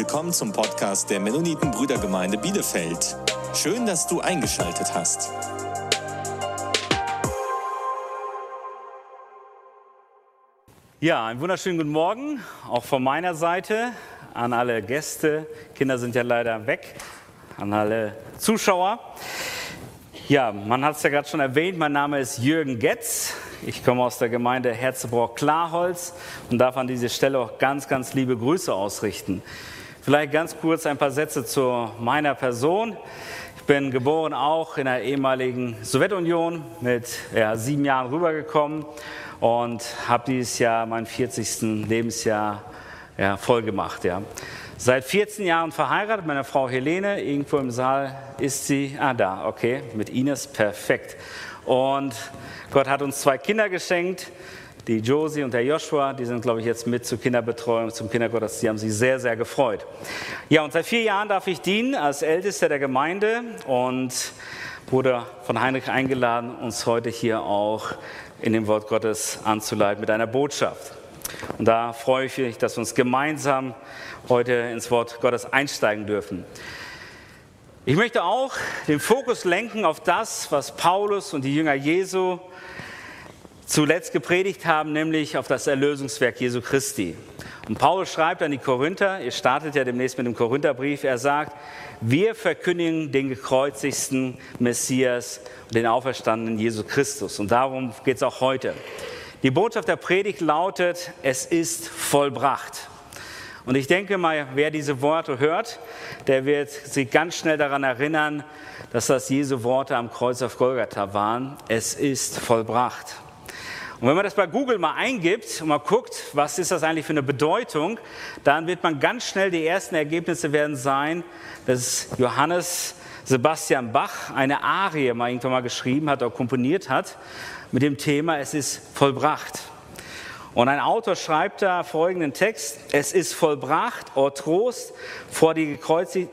Willkommen zum Podcast der Mennoniten Brüdergemeinde Bielefeld. Schön, dass du eingeschaltet hast. Ja, einen wunderschönen guten Morgen, auch von meiner Seite an alle Gäste. Kinder sind ja leider weg, an alle Zuschauer. Ja, man hat es ja gerade schon erwähnt, mein Name ist Jürgen Getz. Ich komme aus der Gemeinde Herzebrock-Klarholz und darf an dieser Stelle auch ganz, ganz liebe Grüße ausrichten. Vielleicht ganz kurz ein paar Sätze zu meiner Person. Ich bin geboren auch in der ehemaligen Sowjetunion, mit ja, sieben Jahren rübergekommen und habe dieses Jahr mein 40. Lebensjahr ja, voll. Ja. Seit 14 Jahren verheiratet, meine Frau Helene, irgendwo im Saal ist sie, ah da, okay, mit Ines, perfekt. Und Gott hat uns zwei Kinder geschenkt, die Josie und der Joshua, die sind, glaube ich, jetzt mit zur Kinderbetreuung, zum Kindergottesdienst, die haben sich sehr, sehr gefreut. Ja, und seit vier Jahren darf ich dienen als Ältester der Gemeinde und wurde von Heinrich eingeladen, uns heute hier auch in dem Wort Gottes anzuleiten mit einer Botschaft. Und da freue ich mich, dass wir uns gemeinsam heute ins Wort Gottes einsteigen dürfen. Ich möchte auch den Fokus lenken auf das, was Paulus und die Jünger Jesu zuletzt gepredigt haben, nämlich auf das Erlösungswerk Jesu Christi. Und Paulus schreibt an die Korinther, ihr startet ja demnächst mit dem Korintherbrief, er sagt, wir verkündigen den gekreuzigsten Messias den auferstandenen Jesus Christus. Und darum geht es auch heute. Die Botschaft der Predigt lautet, es ist vollbracht. Und ich denke mal, wer diese Worte hört, der wird sich ganz schnell daran erinnern, dass das Jesu Worte am Kreuz auf Golgatha waren. Es ist vollbracht. Und wenn man das bei Google mal eingibt und mal guckt, was ist das eigentlich für eine Bedeutung, dann wird man ganz schnell, die ersten Ergebnisse werden sein, dass Johannes Sebastian Bach eine Arie mal irgendwann mal geschrieben hat oder komponiert hat mit dem Thema, es ist vollbracht. Und ein Autor schreibt da folgenden Text, es ist vollbracht, o Trost vor die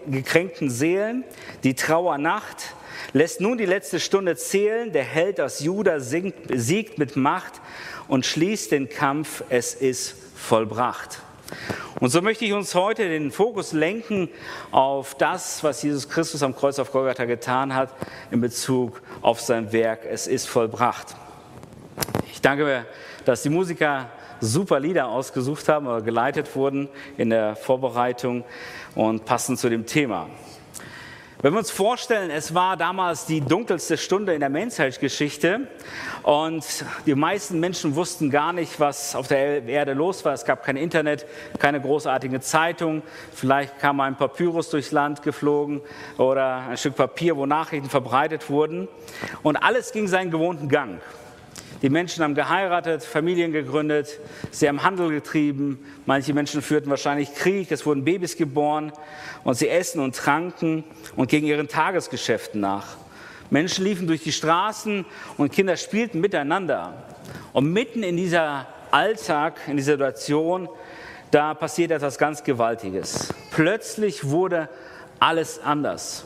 gekränkten Seelen, die Trauernacht, lässt nun die letzte Stunde zählen, der Held aus Juda singt, siegt mit Macht und schließt den Kampf, es ist vollbracht. Und so möchte ich uns heute den Fokus lenken auf das, was Jesus Christus am Kreuz auf Golgatha getan hat in Bezug auf sein Werk. Es ist vollbracht. Ich danke mir, dass die Musiker super Lieder ausgesucht haben oder geleitet wurden in der Vorbereitung und passend zu dem Thema. Wenn wir uns vorstellen, es war damals die dunkelste Stunde in der Menschheitsgeschichte und die meisten Menschen wussten gar nicht, was auf der Erde los war. Es gab kein Internet, keine großartige Zeitung. Vielleicht kam ein Papyrus durchs Land geflogen oder ein Stück Papier, wo Nachrichten verbreitet wurden. Und alles ging seinen gewohnten Gang. Die Menschen haben geheiratet, Familien gegründet, sie haben Handel getrieben, manche Menschen führten wahrscheinlich Krieg, es wurden Babys geboren und sie essen und tranken und gingen ihren Tagesgeschäften nach. Menschen liefen durch die Straßen und Kinder spielten miteinander. Und mitten in dieser Alltag, in dieser Situation, da passiert etwas ganz Gewaltiges. Plötzlich wurde alles anders.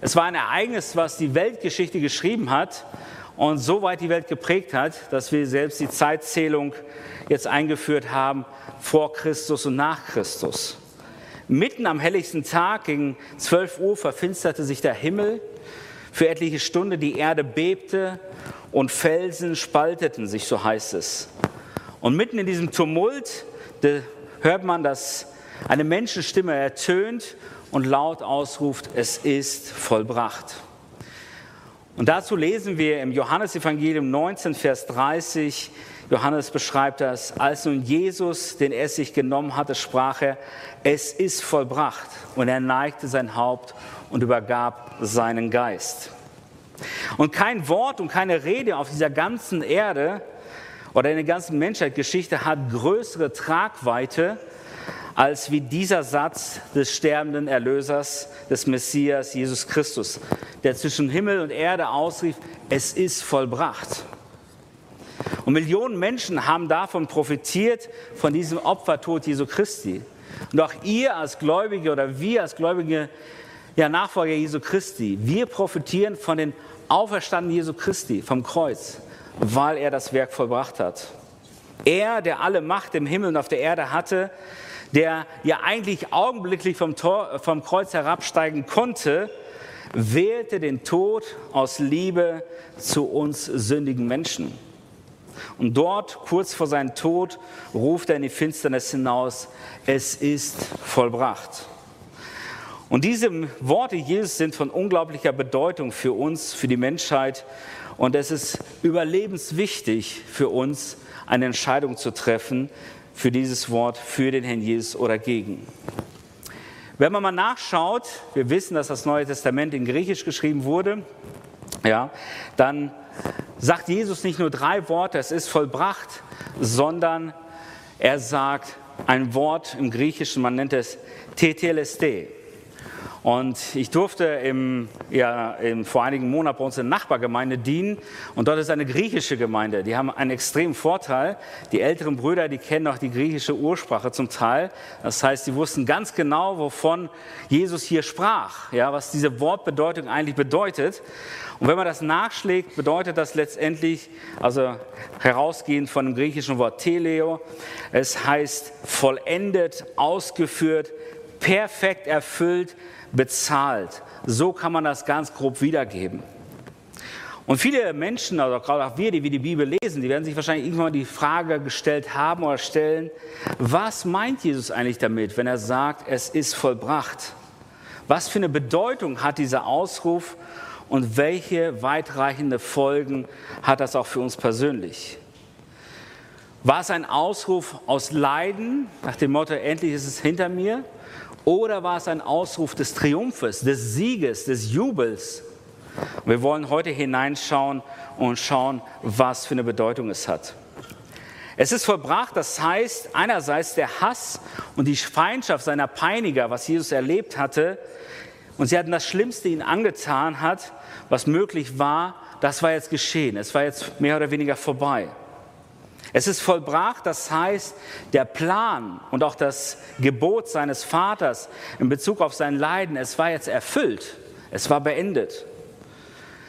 Es war ein Ereignis, was die Weltgeschichte geschrieben hat und so weit die Welt geprägt hat, dass wir selbst die Zeitzählung jetzt eingeführt haben vor Christus und nach Christus. Mitten am helligsten Tag gegen 12 Uhr verfinsterte sich der Himmel. Für etliche Stunden die Erde bebte und Felsen spalteten sich, so heißt es. Und mitten in diesem Tumult hört man, dass eine Menschenstimme ertönt und laut ausruft, es ist vollbracht. Und dazu lesen wir im Johannesevangelium 19, Vers 30, Johannes beschreibt das, als nun Jesus den Essig genommen hatte, sprach er, es ist vollbracht. Und er neigte sein Haupt und übergab seinen Geist. Und kein Wort und keine Rede auf dieser ganzen Erde oder in der ganzen Menschheitsgeschichte hat größere Tragweite als wie dieser Satz des sterbenden Erlösers, des Messias Jesus Christus, der zwischen Himmel und Erde ausrief, es ist vollbracht. Und Millionen Menschen haben davon profitiert, von diesem Opfertod Jesu Christi. Und auch ihr als Gläubige oder wir als Gläubige, ja Nachfolger Jesu Christi, wir profitieren von den Auferstandenen Jesu Christi vom Kreuz, weil er das Werk vollbracht hat. Er, der alle Macht im Himmel und auf der Erde hatte, der ja eigentlich augenblicklich vom, Tor, vom Kreuz herabsteigen konnte, wählte den Tod aus Liebe zu uns sündigen Menschen. Und dort, kurz vor seinem Tod, ruft er in die Finsternis hinaus, es ist vollbracht. Und diese Worte Jesus sind von unglaublicher Bedeutung für uns, für die Menschheit. Und es ist überlebenswichtig für uns, eine Entscheidung zu treffen für dieses Wort, für den Herrn Jesus oder gegen. Wenn man mal nachschaut, wir wissen, dass das Neue Testament in Griechisch geschrieben wurde, ja, dann sagt Jesus nicht nur drei Worte, es ist vollbracht, sondern er sagt ein Wort im Griechischen, man nennt es Teteleste. Und ich durfte im, ja, im, vor einigen Monaten bei uns in der Nachbargemeinde dienen. Und dort ist eine griechische Gemeinde. Die haben einen extremen Vorteil. Die älteren Brüder, die kennen auch die griechische Ursprache zum Teil. Das heißt, sie wussten ganz genau, wovon Jesus hier sprach. Ja, was diese Wortbedeutung eigentlich bedeutet. Und wenn man das nachschlägt, bedeutet das letztendlich, also herausgehend von dem griechischen Wort Teleo, es heißt vollendet, ausgeführt, perfekt erfüllt, bezahlt. So kann man das ganz grob wiedergeben. Und viele Menschen, also gerade auch wir, die wir die Bibel lesen, die werden sich wahrscheinlich irgendwann mal die Frage gestellt haben oder stellen, was meint Jesus eigentlich damit, wenn er sagt, es ist vollbracht? Was für eine Bedeutung hat dieser Ausruf und welche weitreichende Folgen hat das auch für uns persönlich? War es ein Ausruf aus Leiden, nach dem Motto, endlich ist es hinter mir? Oder war es ein Ausruf des Triumphes, des Sieges, des Jubels? Wir wollen heute hineinschauen und schauen, was für eine Bedeutung es hat. Es ist vollbracht, das heißt einerseits der Hass und die Feindschaft seiner Peiniger, was Jesus erlebt hatte, und sie hatten das Schlimmste ihn angetan hat, was möglich war, das war jetzt geschehen, es war jetzt mehr oder weniger vorbei. Es ist vollbracht, das heißt, der Plan und auch das Gebot seines Vaters in Bezug auf sein Leiden, es war jetzt erfüllt, es war beendet.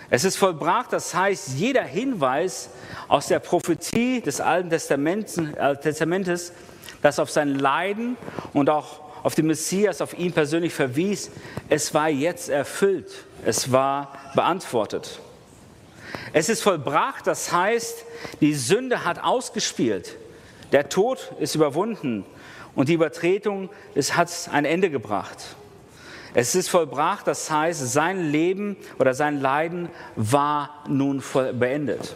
Es ist vollbracht, das heißt, jeder Hinweis aus der Prophetie des Alten Testamentes, das auf sein Leiden und auch auf den Messias, auf ihn persönlich verwies, es war jetzt erfüllt, es war beantwortet. Es ist vollbracht, das heißt, die Sünde hat ausgespielt. Der Tod ist überwunden und die Übertretung hat ein Ende gebracht. Es ist vollbracht, das heißt, sein Leben oder sein Leiden war nun voll beendet.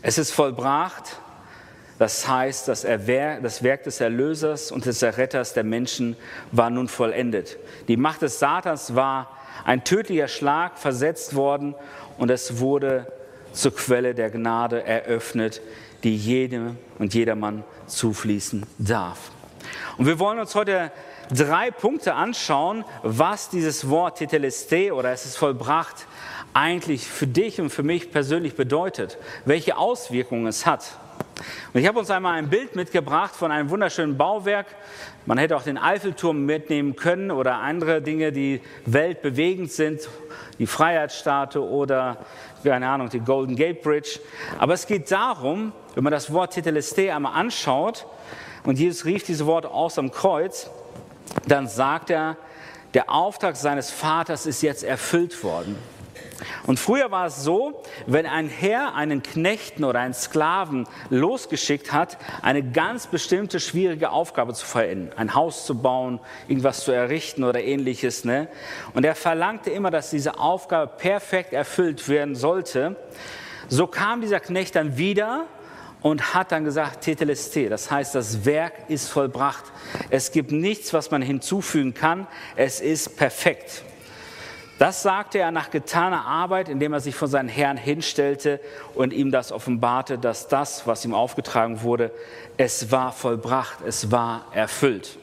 Es ist vollbracht, das heißt, das, das Werk des Erlösers und des Erretters der Menschen war nun vollendet. Die Macht des Satans war ein tödlicher Schlag versetzt worden und es wurde zur Quelle der Gnade eröffnet, die jedem und jedermann zufließen darf. Und wir wollen uns heute drei Punkte anschauen, was dieses Wort Teteleste oder es ist vollbracht eigentlich für dich und für mich persönlich bedeutet, welche Auswirkungen es hat. Und ich habe uns einmal ein Bild mitgebracht von einem wunderschönen Bauwerk. Man hätte auch den Eiffelturm mitnehmen können oder andere Dinge, die weltbewegend sind, die Freiheitsstatue oder, keine Ahnung, die Golden Gate Bridge. Aber es geht darum, wenn man das Wort Teteleste einmal anschaut, und Jesus rief diese Worte aus am Kreuz, dann sagt er, der Auftrag seines Vaters ist jetzt erfüllt worden. Und früher war es so, wenn ein Herr einen Knechten oder einen Sklaven losgeschickt hat, eine ganz bestimmte schwierige Aufgabe zu verenden, ein Haus zu bauen, irgendwas zu errichten oder ähnliches. Ne? Und er verlangte immer, dass diese Aufgabe perfekt erfüllt werden sollte. So kam dieser Knecht dann wieder und hat dann gesagt, Tetelesté, das heißt, das Werk ist vollbracht. Es gibt nichts, was man hinzufügen kann. Es ist perfekt. Das sagte er nach getaner Arbeit, indem er sich vor seinen Herrn hinstellte und ihm das offenbarte, dass das, was ihm aufgetragen wurde, es war vollbracht, es war erfüllt.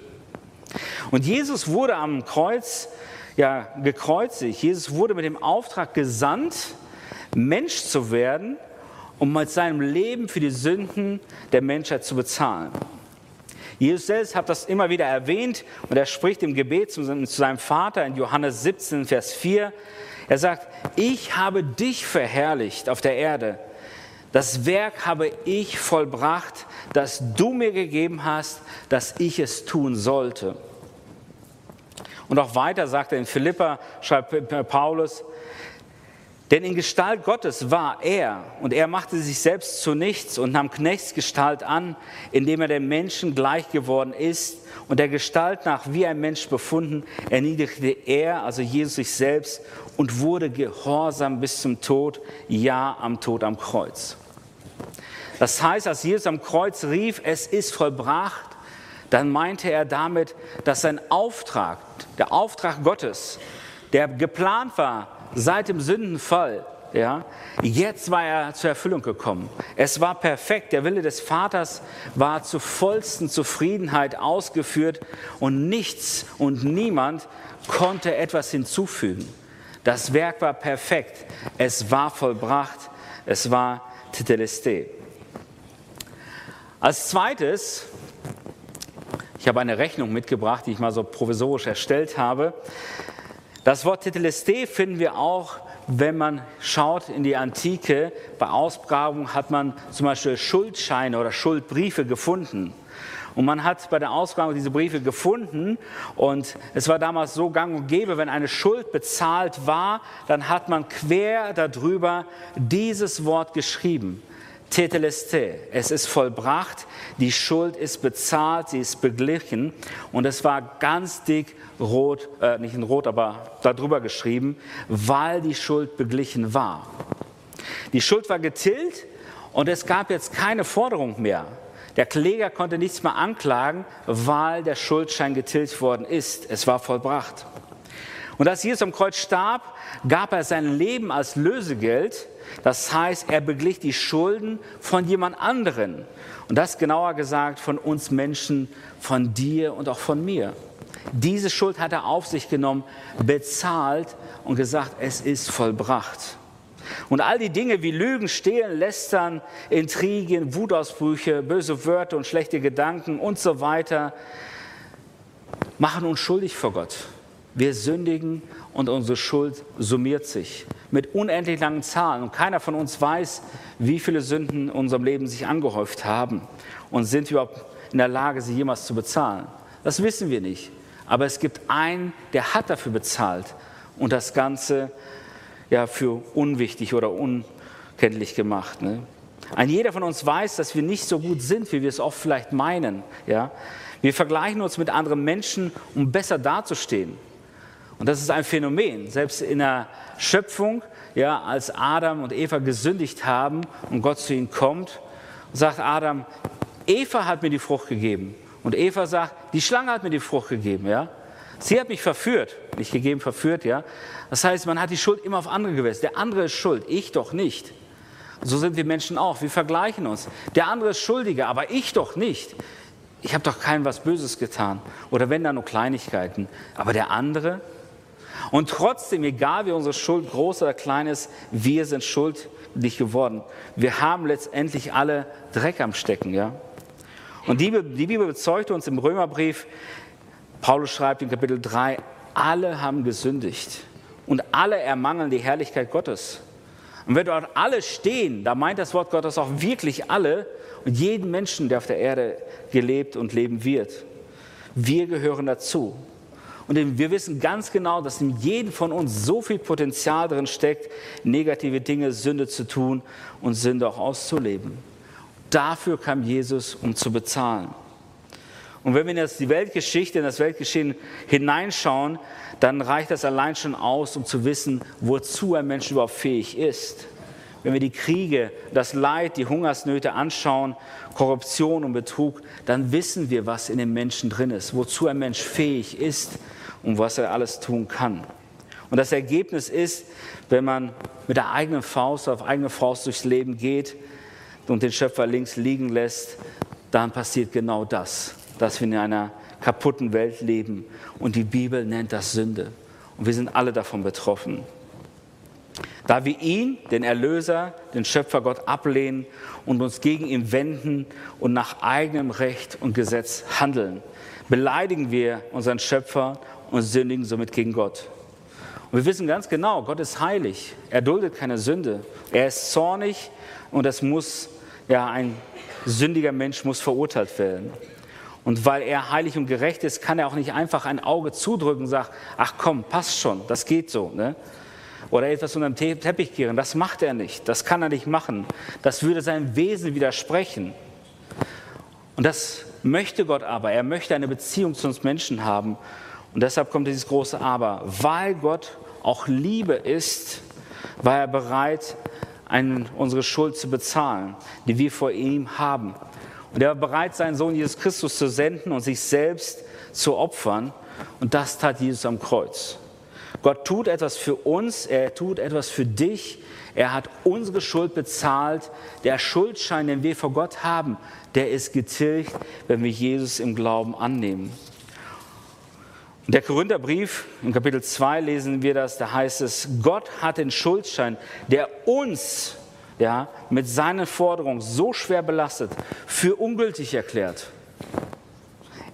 Und Jesus wurde am Kreuz ja gekreuzigt. Jesus wurde mit dem Auftrag gesandt, Mensch zu werden, um mit seinem Leben für die Sünden der Menschheit zu bezahlen. Jesus selbst hat das immer wieder erwähnt und er spricht im Gebet zu seinem Vater in Johannes 17, Vers 4. Er sagt, ich habe dich verherrlicht auf der Erde, Das Werk habe ich vollbracht, das du mir gegeben hast, dass ich es tun sollte. Und auch weiter sagt er in Philippa, schreibt Paulus, denn in Gestalt Gottes war er und er machte sich selbst zu nichts und nahm Knechtsgestalt an, indem er dem Menschen gleich geworden ist und der Gestalt nach wie ein Mensch befunden, erniedrigte er, also Jesus sich selbst, und wurde gehorsam bis zum Tod, ja am Tod am Kreuz. Das heißt, als Jesus am Kreuz rief, es ist vollbracht, dann meinte er damit, dass sein Auftrag, der Auftrag Gottes, der geplant war, seit dem Sündenfall, ja, jetzt war er zur Erfüllung gekommen. Es war perfekt. Der Wille des Vaters war zur vollsten Zufriedenheit ausgeführt und nichts und niemand konnte etwas hinzufügen. Das Werk war perfekt. Es war vollbracht. Es war Tetelestai. Als zweites, ich habe eine Rechnung mitgebracht, die ich mal so provisorisch erstellt habe. Das Wort Tetelestai finden wir auch, wenn man schaut in die Antike. Bei Ausgrabungen hat man zum Beispiel Schuldscheine oder Schuldbriefe gefunden. Und man hat bei der Ausgrabung diese Briefe gefunden und es war damals so gang und gäbe, wenn eine Schuld bezahlt war, dann hat man quer darüber dieses Wort geschrieben. Teteleste, es ist vollbracht, die Schuld ist bezahlt, sie ist beglichen und es war ganz dick rot, äh, nicht in rot, aber darüber geschrieben, weil die Schuld beglichen war. Die Schuld war getilgt und es gab jetzt keine Forderung mehr. Der Kläger konnte nichts mehr anklagen, weil der Schuldschein getilgt worden ist. Es war vollbracht. Und als Jesus am Kreuz starb, gab er sein Leben als Lösegeld das heißt, er beglich die Schulden von jemand anderen. Und das genauer gesagt von uns Menschen, von dir und auch von mir. Diese Schuld hat er auf sich genommen, bezahlt und gesagt, es ist vollbracht. Und all die Dinge wie Lügen, Stehlen, Lästern, Intrigen, Wutausbrüche, böse Wörter und schlechte Gedanken und so weiter machen uns schuldig vor Gott. Wir sündigen und unsere Schuld summiert sich mit unendlich langen Zahlen. Und keiner von uns weiß, wie viele Sünden in unserem Leben sich angehäuft haben und sind überhaupt in der Lage, sie jemals zu bezahlen. Das wissen wir nicht. Aber es gibt einen, der hat dafür bezahlt und das Ganze ja, für unwichtig oder unkenntlich gemacht. Ne? Ein jeder von uns weiß, dass wir nicht so gut sind, wie wir es oft vielleicht meinen. Ja? Wir vergleichen uns mit anderen Menschen, um besser dazustehen. Und das ist ein Phänomen. Selbst in der Schöpfung, ja, als Adam und Eva gesündigt haben und Gott zu ihnen kommt, sagt Adam, Eva hat mir die Frucht gegeben. Und Eva sagt, die Schlange hat mir die Frucht gegeben, ja. Sie hat mich verführt, nicht gegeben, verführt, ja. Das heißt, man hat die Schuld immer auf andere gewälzt. Der andere ist schuld, ich doch nicht. So sind wir Menschen auch. Wir vergleichen uns. Der andere ist schuldiger, aber ich doch nicht. Ich habe doch keinem was Böses getan. Oder wenn da nur Kleinigkeiten. Aber der andere, und trotzdem, egal wie unsere Schuld groß oder klein ist, wir sind schuldig geworden. Wir haben letztendlich alle Dreck am Stecken. Ja? Und die, die Bibel bezeugt uns im Römerbrief, Paulus schreibt in Kapitel 3, alle haben gesündigt und alle ermangeln die Herrlichkeit Gottes. Und wenn dort alle stehen, da meint das Wort Gottes auch wirklich alle und jeden Menschen, der auf der Erde gelebt und leben wird. Wir gehören dazu. Und wir wissen ganz genau, dass in jedem von uns so viel Potenzial drin steckt, negative Dinge, Sünde zu tun und Sünde auch auszuleben. Dafür kam Jesus, um zu bezahlen. Und wenn wir in die Weltgeschichte, in das Weltgeschehen hineinschauen, dann reicht das allein schon aus, um zu wissen, wozu ein Mensch überhaupt fähig ist. Wenn wir die Kriege, das Leid, die Hungersnöte anschauen, Korruption und Betrug, dann wissen wir, was in dem Menschen drin ist, wozu ein Mensch fähig ist und was er alles tun kann. Und das Ergebnis ist, wenn man mit der eigenen Faust auf eigene Faust durchs Leben geht und den Schöpfer links liegen lässt, dann passiert genau das, dass wir in einer kaputten Welt leben. Und die Bibel nennt das Sünde. Und wir sind alle davon betroffen. Da wir ihn, den Erlöser, den Schöpfer Gott ablehnen und uns gegen ihn wenden und nach eigenem Recht und Gesetz handeln, beleidigen wir unseren Schöpfer und sündigen somit gegen Gott. Und wir wissen ganz genau, Gott ist heilig. Er duldet keine Sünde. Er ist zornig und es muss, ja, ein sündiger Mensch muss verurteilt werden. Und weil er heilig und gerecht ist, kann er auch nicht einfach ein Auge zudrücken und sagen, ach komm, passt schon, das geht so. Ne? Oder etwas unter den Teppich kehren. Das macht er nicht. Das kann er nicht machen. Das würde seinem Wesen widersprechen. Und das möchte Gott aber. Er möchte eine Beziehung zu uns Menschen haben. Und deshalb kommt dieses große Aber. Weil Gott auch Liebe ist, war er bereit, einen, unsere Schuld zu bezahlen, die wir vor ihm haben. Und er war bereit, seinen Sohn Jesus Christus zu senden und sich selbst zu opfern. Und das tat Jesus am Kreuz. Gott tut etwas für uns, er tut etwas für dich. Er hat unsere Schuld bezahlt. Der Schuldschein, den wir vor Gott haben, der ist getilgt, wenn wir Jesus im Glauben annehmen. Der Korintherbrief, in Kapitel 2 lesen wir das, da heißt es, Gott hat den Schuldschein, der uns ja, mit seinen Forderungen so schwer belastet, für ungültig erklärt.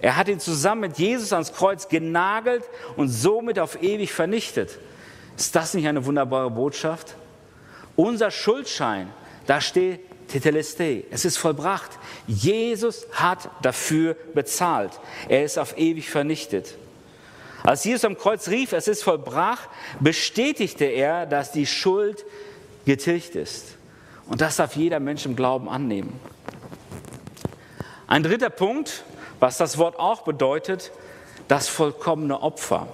Er hat ihn zusammen mit Jesus ans Kreuz genagelt und somit auf ewig vernichtet. Ist das nicht eine wunderbare Botschaft? Unser Schuldschein, da steht Teteleste, es ist vollbracht. Jesus hat dafür bezahlt. Er ist auf ewig vernichtet. Als Jesus am Kreuz rief, es ist vollbracht, bestätigte er, dass die Schuld getilgt ist. Und das darf jeder Mensch im Glauben annehmen. Ein dritter Punkt, was das Wort auch bedeutet, das vollkommene Opfer.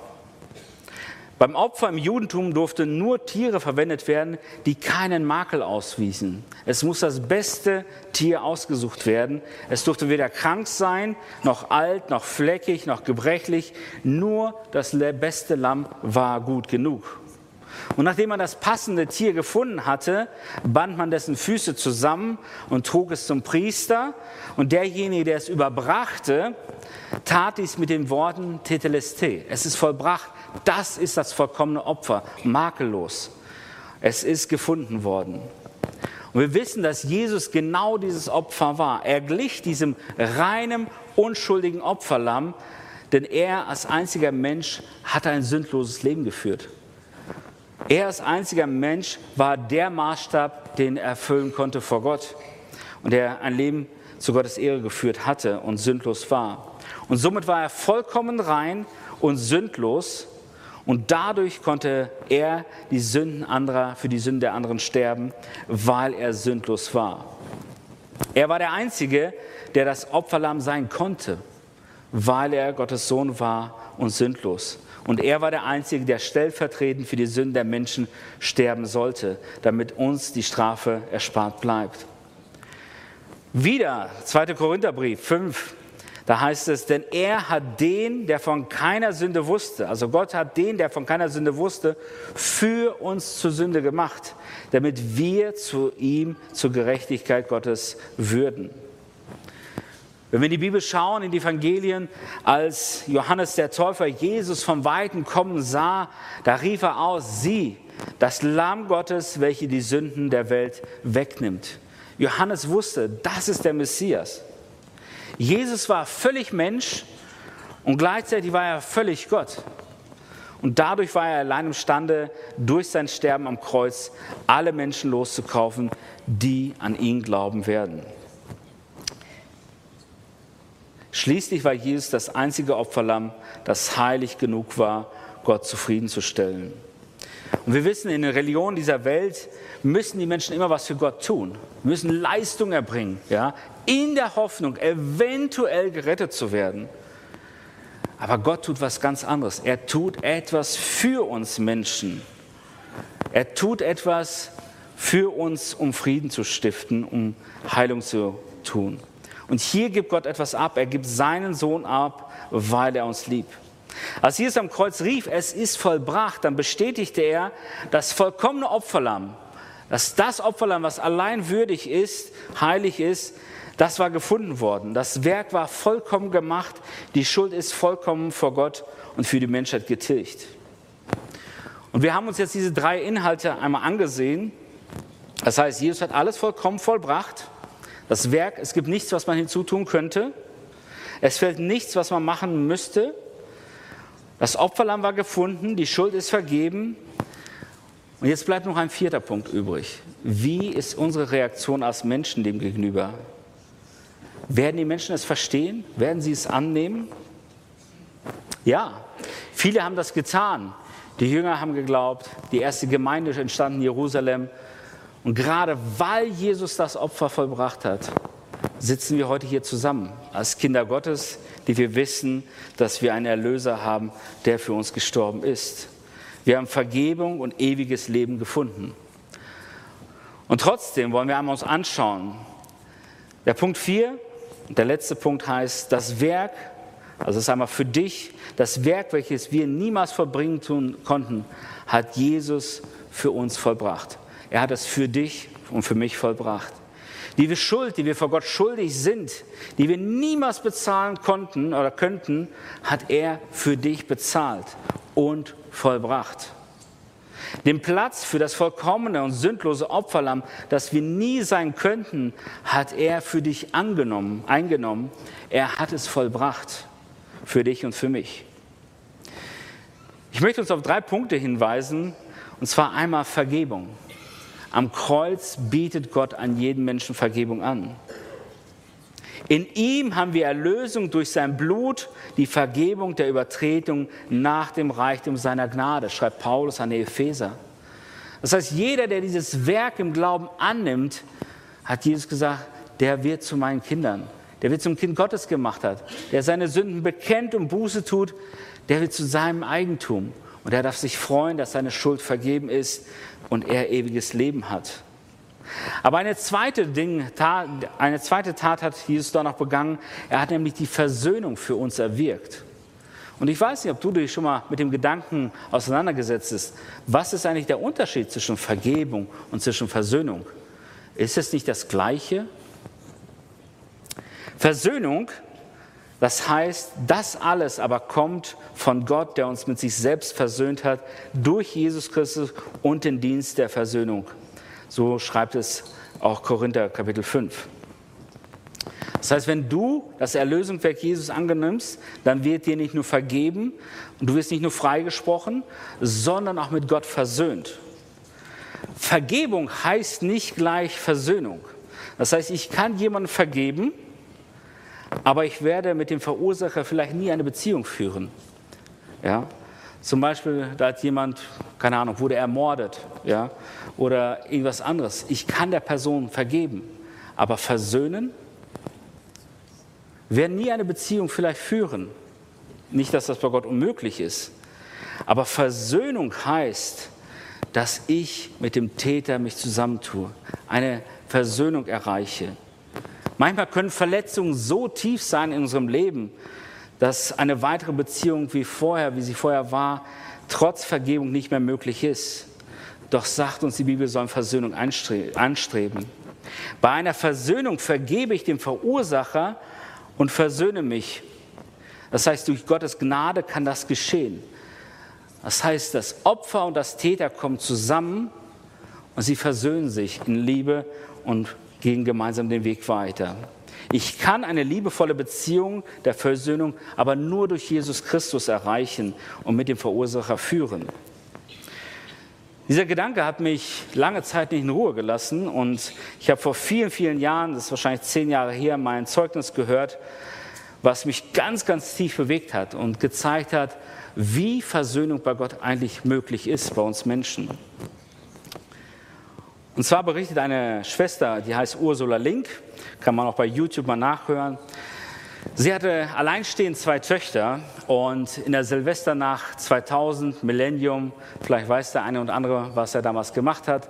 Beim Opfer im Judentum durften nur Tiere verwendet werden, die keinen Makel auswiesen. Es muss das beste Tier ausgesucht werden. Es durfte weder krank sein, noch alt, noch fleckig, noch gebrechlich. Nur das beste Lamm war gut genug. Und nachdem man das passende Tier gefunden hatte, band man dessen Füße zusammen und trug es zum Priester. Und derjenige, der es überbrachte, tat dies mit den Worten Teteleste. Es ist vollbracht. Das ist das vollkommene Opfer, makellos. Es ist gefunden worden. Und wir wissen, dass Jesus genau dieses Opfer war. Er glich diesem reinem, unschuldigen Opferlamm, denn er als einziger Mensch hat ein sündloses Leben geführt. Er als einziger Mensch war der Maßstab, den er erfüllen konnte vor Gott und der ein Leben zu Gottes Ehre geführt hatte und sündlos war. Und somit war er vollkommen rein und sündlos und dadurch konnte er die Sünden anderer, für die Sünden der anderen sterben, weil er sündlos war. Er war der Einzige, der das Opferlamm sein konnte, weil er Gottes Sohn war und sündlos. Und er war der Einzige, der stellvertretend für die Sünden der Menschen sterben sollte, damit uns die Strafe erspart bleibt. Wieder, 2. Korintherbrief 5, da heißt es, denn er hat den, der von keiner Sünde wusste, also Gott hat den, der von keiner Sünde wusste, für uns zur Sünde gemacht, damit wir zu ihm zur Gerechtigkeit Gottes würden. Wenn wir in die Bibel schauen, in die Evangelien, als Johannes der Täufer Jesus vom Weiten kommen sah, da rief er aus, sieh, das Lamm Gottes, welche die Sünden der Welt wegnimmt. Johannes wusste, das ist der Messias. Jesus war völlig Mensch und gleichzeitig war er völlig Gott. Und dadurch war er allein imstande, durch sein Sterben am Kreuz alle Menschen loszukaufen, die an ihn glauben werden. Schließlich war Jesus das einzige Opferlamm, das heilig genug war, Gott zufriedenzustellen. Und wir wissen, in den Religionen dieser Welt müssen die Menschen immer was für Gott tun, müssen Leistung erbringen, ja, in der Hoffnung, eventuell gerettet zu werden. Aber Gott tut was ganz anderes. Er tut etwas für uns Menschen. Er tut etwas für uns, um Frieden zu stiften, um Heilung zu tun. Und hier gibt Gott etwas ab. Er gibt seinen Sohn ab, weil er uns liebt. Als Jesus am Kreuz rief, es ist vollbracht, dann bestätigte er das vollkommene Opferlamm, dass das Opferlamm, was allein würdig ist, heilig ist, das war gefunden worden. Das Werk war vollkommen gemacht. Die Schuld ist vollkommen vor Gott und für die Menschheit getilgt. Und wir haben uns jetzt diese drei Inhalte einmal angesehen. Das heißt, Jesus hat alles vollkommen vollbracht. Das Werk, es gibt nichts, was man hinzutun könnte. Es fällt nichts, was man machen müsste. Das Opferlamm war gefunden, die Schuld ist vergeben. Und jetzt bleibt noch ein vierter Punkt übrig. Wie ist unsere Reaktion als Menschen dem gegenüber? Werden die Menschen es verstehen? Werden sie es annehmen? Ja, viele haben das getan. Die Jünger haben geglaubt, die erste Gemeinde entstand in Jerusalem. Und gerade weil Jesus das Opfer vollbracht hat, sitzen wir heute hier zusammen als Kinder Gottes, die wir wissen, dass wir einen Erlöser haben, der für uns gestorben ist. Wir haben Vergebung und ewiges Leben gefunden. Und trotzdem wollen wir einmal uns anschauen. Der Punkt 4, der letzte Punkt heißt, das Werk, also das ist einmal für dich, das Werk, welches wir niemals vollbringen tun konnten, hat Jesus für uns vollbracht. Er hat es für dich und für mich vollbracht. Die Schuld, die wir vor Gott schuldig sind, die wir niemals bezahlen konnten oder könnten, hat er für dich bezahlt und vollbracht. Den Platz für das vollkommene und sündlose Opferlamm, das wir nie sein könnten, hat er für dich angenommen, eingenommen. Er hat es vollbracht für dich und für mich. Ich möchte uns auf drei Punkte hinweisen, und zwar einmal Vergebung. Am Kreuz bietet Gott an jeden Menschen Vergebung an. In ihm haben wir Erlösung durch sein Blut, die Vergebung der Übertretung nach dem Reichtum seiner Gnade, schreibt Paulus an die Epheser. Das heißt, jeder, der dieses Werk im Glauben annimmt, hat Jesus gesagt, der wird zu meinen Kindern, der wird zum Kind Gottes gemacht hat, der seine Sünden bekennt und Buße tut, der wird zu seinem Eigentum. Und er darf sich freuen, dass seine Schuld vergeben ist und er ewiges Leben hat. Aber eine zweite, Ding, Tat, eine zweite Tat hat Jesus da noch begangen. Er hat nämlich die Versöhnung für uns erwirkt. Und ich weiß nicht, ob du dich schon mal mit dem Gedanken auseinandergesetzt hast. Was ist eigentlich der Unterschied zwischen Vergebung und zwischen Versöhnung? Ist es nicht das Gleiche? Versöhnung, das heißt, das alles aber kommt von Gott, der uns mit sich selbst versöhnt hat, durch Jesus Christus und den Dienst der Versöhnung. So schreibt es auch Korinther Kapitel 5. Das heißt, wenn du das Erlösungswerk Jesus angenimmst, dann wird dir nicht nur vergeben und du wirst nicht nur freigesprochen, sondern auch mit Gott versöhnt. Vergebung heißt nicht gleich Versöhnung. Das heißt, ich kann jemandem vergeben, aber ich werde mit dem Verursacher vielleicht nie eine Beziehung führen. Ja? Zum Beispiel, da hat jemand, keine Ahnung, wurde ermordet, ja, oder irgendwas anderes. Ich kann der Person vergeben, aber versöhnen, werden nie eine Beziehung vielleicht führen. Nicht, dass das bei Gott unmöglich ist, aber Versöhnung heißt, dass ich mit dem Täter mich zusammentue, eine Versöhnung erreiche. Manchmal können Verletzungen so tief sein in unserem Leben, dass eine weitere Beziehung wie vorher, wie sie vorher war, trotz Vergebung nicht mehr möglich ist. Doch sagt uns die Bibel, sollen Versöhnung anstreben. Bei einer Versöhnung vergebe ich dem Verursacher und versöhne mich. Das heißt, durch Gottes Gnade kann das geschehen. Das heißt, das Opfer und das Täter kommen zusammen und sie versöhnen sich in Liebe und gehen gemeinsam den Weg weiter. Ich kann eine liebevolle Beziehung der Versöhnung aber nur durch Jesus Christus erreichen und mit dem Verursacher führen. Dieser Gedanke hat mich lange Zeit nicht in Ruhe gelassen und ich habe vor vielen, vielen Jahren, das ist wahrscheinlich zehn Jahre her, mein Zeugnis gehört, was mich ganz, ganz tief bewegt hat und gezeigt hat, wie Versöhnung bei Gott eigentlich möglich ist bei uns Menschen. Und zwar berichtet eine Schwester, die heißt Ursula Link, kann man auch bei YouTube mal nachhören. Sie hatte alleinstehend zwei Töchter und in der Silvesternacht 2000, Millennium, vielleicht weiß der eine und andere, was er damals gemacht hat,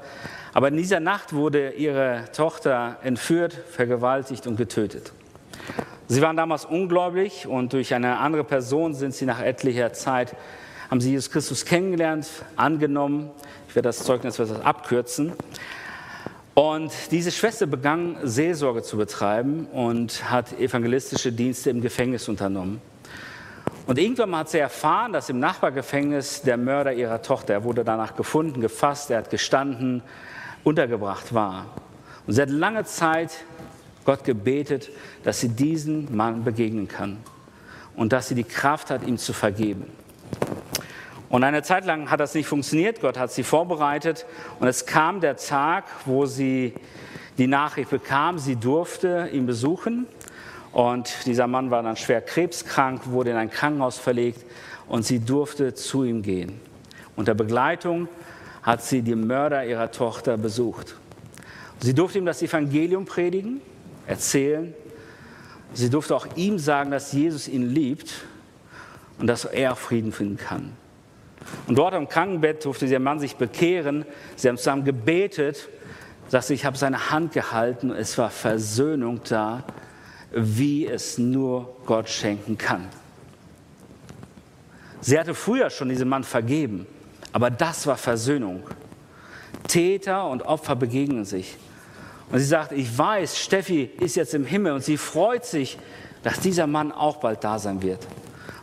aber in dieser Nacht wurde ihre Tochter entführt, vergewaltigt und getötet. Sie waren damals ungläubig und durch eine andere Person sind sie nach etlicher Zeit, haben sie Jesus Christus kennengelernt, angenommen. Ich werde das Zeugnis etwas abkürzen. Und diese Schwester begann Seelsorge zu betreiben und hat evangelistische Dienste im Gefängnis unternommen. Und irgendwann mal hat sie erfahren, dass im Nachbargefängnis der Mörder ihrer Tochter, er wurde danach gefunden, gefasst, er hat gestanden, untergebracht war. Und sie hat lange Zeit Gott gebetet, dass sie diesen Mann begegnen kann und dass sie die Kraft hat, ihm zu vergeben. Und eine Zeit lang hat das nicht funktioniert. Gott hat sie vorbereitet. Und es kam der Tag, wo sie die Nachricht bekam, sie durfte ihn besuchen. Und dieser Mann war dann schwer krebskrank, wurde in ein Krankenhaus verlegt und sie durfte zu ihm gehen. Unter Begleitung hat sie den Mörder ihrer Tochter besucht. Sie durfte ihm das Evangelium predigen, erzählen. Sie durfte auch ihm sagen, dass Jesus ihn liebt und dass er Frieden finden kann. Und dort am Krankenbett durfte der Mann sich bekehren. Sie haben zusammen gebetet, sagte, ich habe seine Hand gehalten. Es war Versöhnung da, wie es nur Gott schenken kann. Sie hatte früher schon diesem Mann vergeben, aber das war Versöhnung. Täter und Opfer begegnen sich. Und sie sagt, ich weiß, Steffi ist jetzt im Himmel und sie freut sich, dass dieser Mann auch bald da sein wird.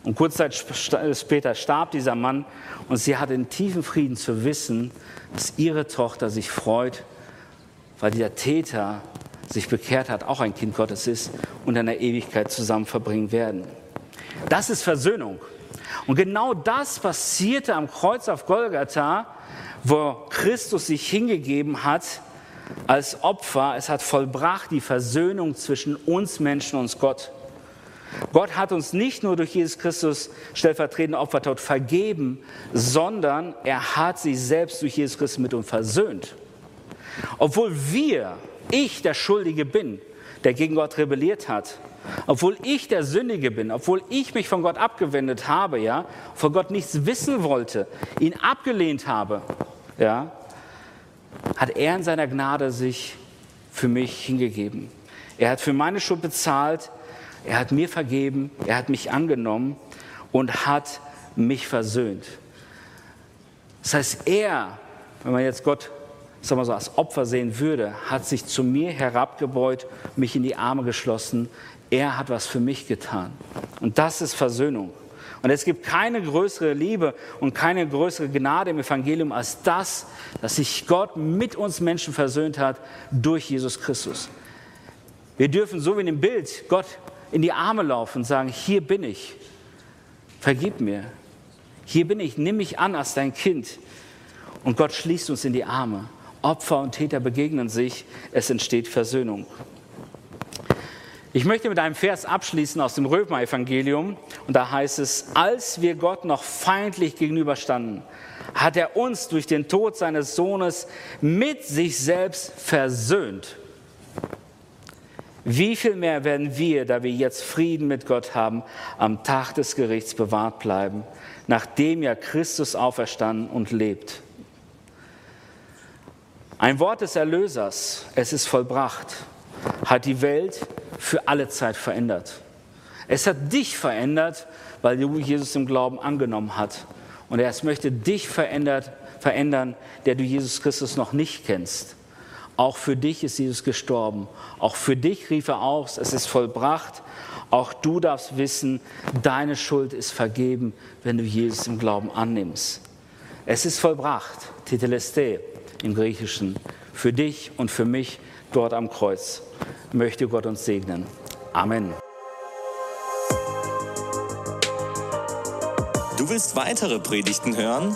Und kurz Zeit später starb dieser Mann und sie hatte in tiefen Frieden zu wissen, dass ihre Tochter sich freut, weil dieser Täter sich bekehrt hat, auch ein Kind Gottes ist und in der Ewigkeit zusammen verbringen werden. Das ist Versöhnung. Und genau das passierte am Kreuz auf Golgatha, wo Christus sich hingegeben hat als Opfer. Es hat vollbracht die Versöhnung zwischen uns Menschen und Gott. Gott hat uns nicht nur durch Jesus Christus stellvertretende Opfertod vergeben, sondern er hat sich selbst durch Jesus Christus mit uns versöhnt. Obwohl wir, ich der Schuldige bin, der gegen Gott rebelliert hat, obwohl ich der Sündige bin, obwohl ich mich von Gott abgewendet habe, ja, von Gott nichts wissen wollte, ihn abgelehnt habe, ja, hat er in seiner Gnade sich für mich hingegeben. Er hat für meine Schuld bezahlt, er hat mir vergeben, er hat mich angenommen und hat mich versöhnt. Das heißt, er, wenn man jetzt Gott sagen wir so, als Opfer sehen würde, hat sich zu mir herabgebeut, mich in die Arme geschlossen. Er hat was für mich getan. Und das ist Versöhnung. Und es gibt keine größere Liebe und keine größere Gnade im Evangelium als das, dass sich Gott mit uns Menschen versöhnt hat durch Jesus Christus. Wir dürfen so wie in dem Bild Gott in die Arme laufen und sagen, hier bin ich, vergib mir, hier bin ich, nimm mich an als dein Kind. Und Gott schließt uns in die Arme. Opfer und Täter begegnen sich, es entsteht Versöhnung. Ich möchte mit einem Vers abschließen aus dem Römer-Evangelium und da heißt es, als wir Gott noch feindlich gegenüberstanden, hat er uns durch den Tod seines Sohnes mit sich selbst versöhnt. Wie viel mehr werden wir, da wir jetzt Frieden mit Gott haben, am Tag des Gerichts bewahrt bleiben, nachdem ja Christus auferstanden und lebt? Ein Wort des Erlösers, es ist vollbracht, hat die Welt für alle Zeit verändert. Es hat dich verändert, weil du Jesus im Glauben angenommen hast. Und er möchte dich verändern, der du Jesus Christus noch nicht kennst. Auch für dich ist Jesus gestorben. Auch für dich rief er aus, es ist vollbracht. Auch du darfst wissen, deine Schuld ist vergeben, wenn du Jesus im Glauben annimmst. Es ist vollbracht, Teteleste im Griechischen, für dich und für mich dort am Kreuz. Möchte Gott uns segnen. Amen. Du willst weitere Predigten hören?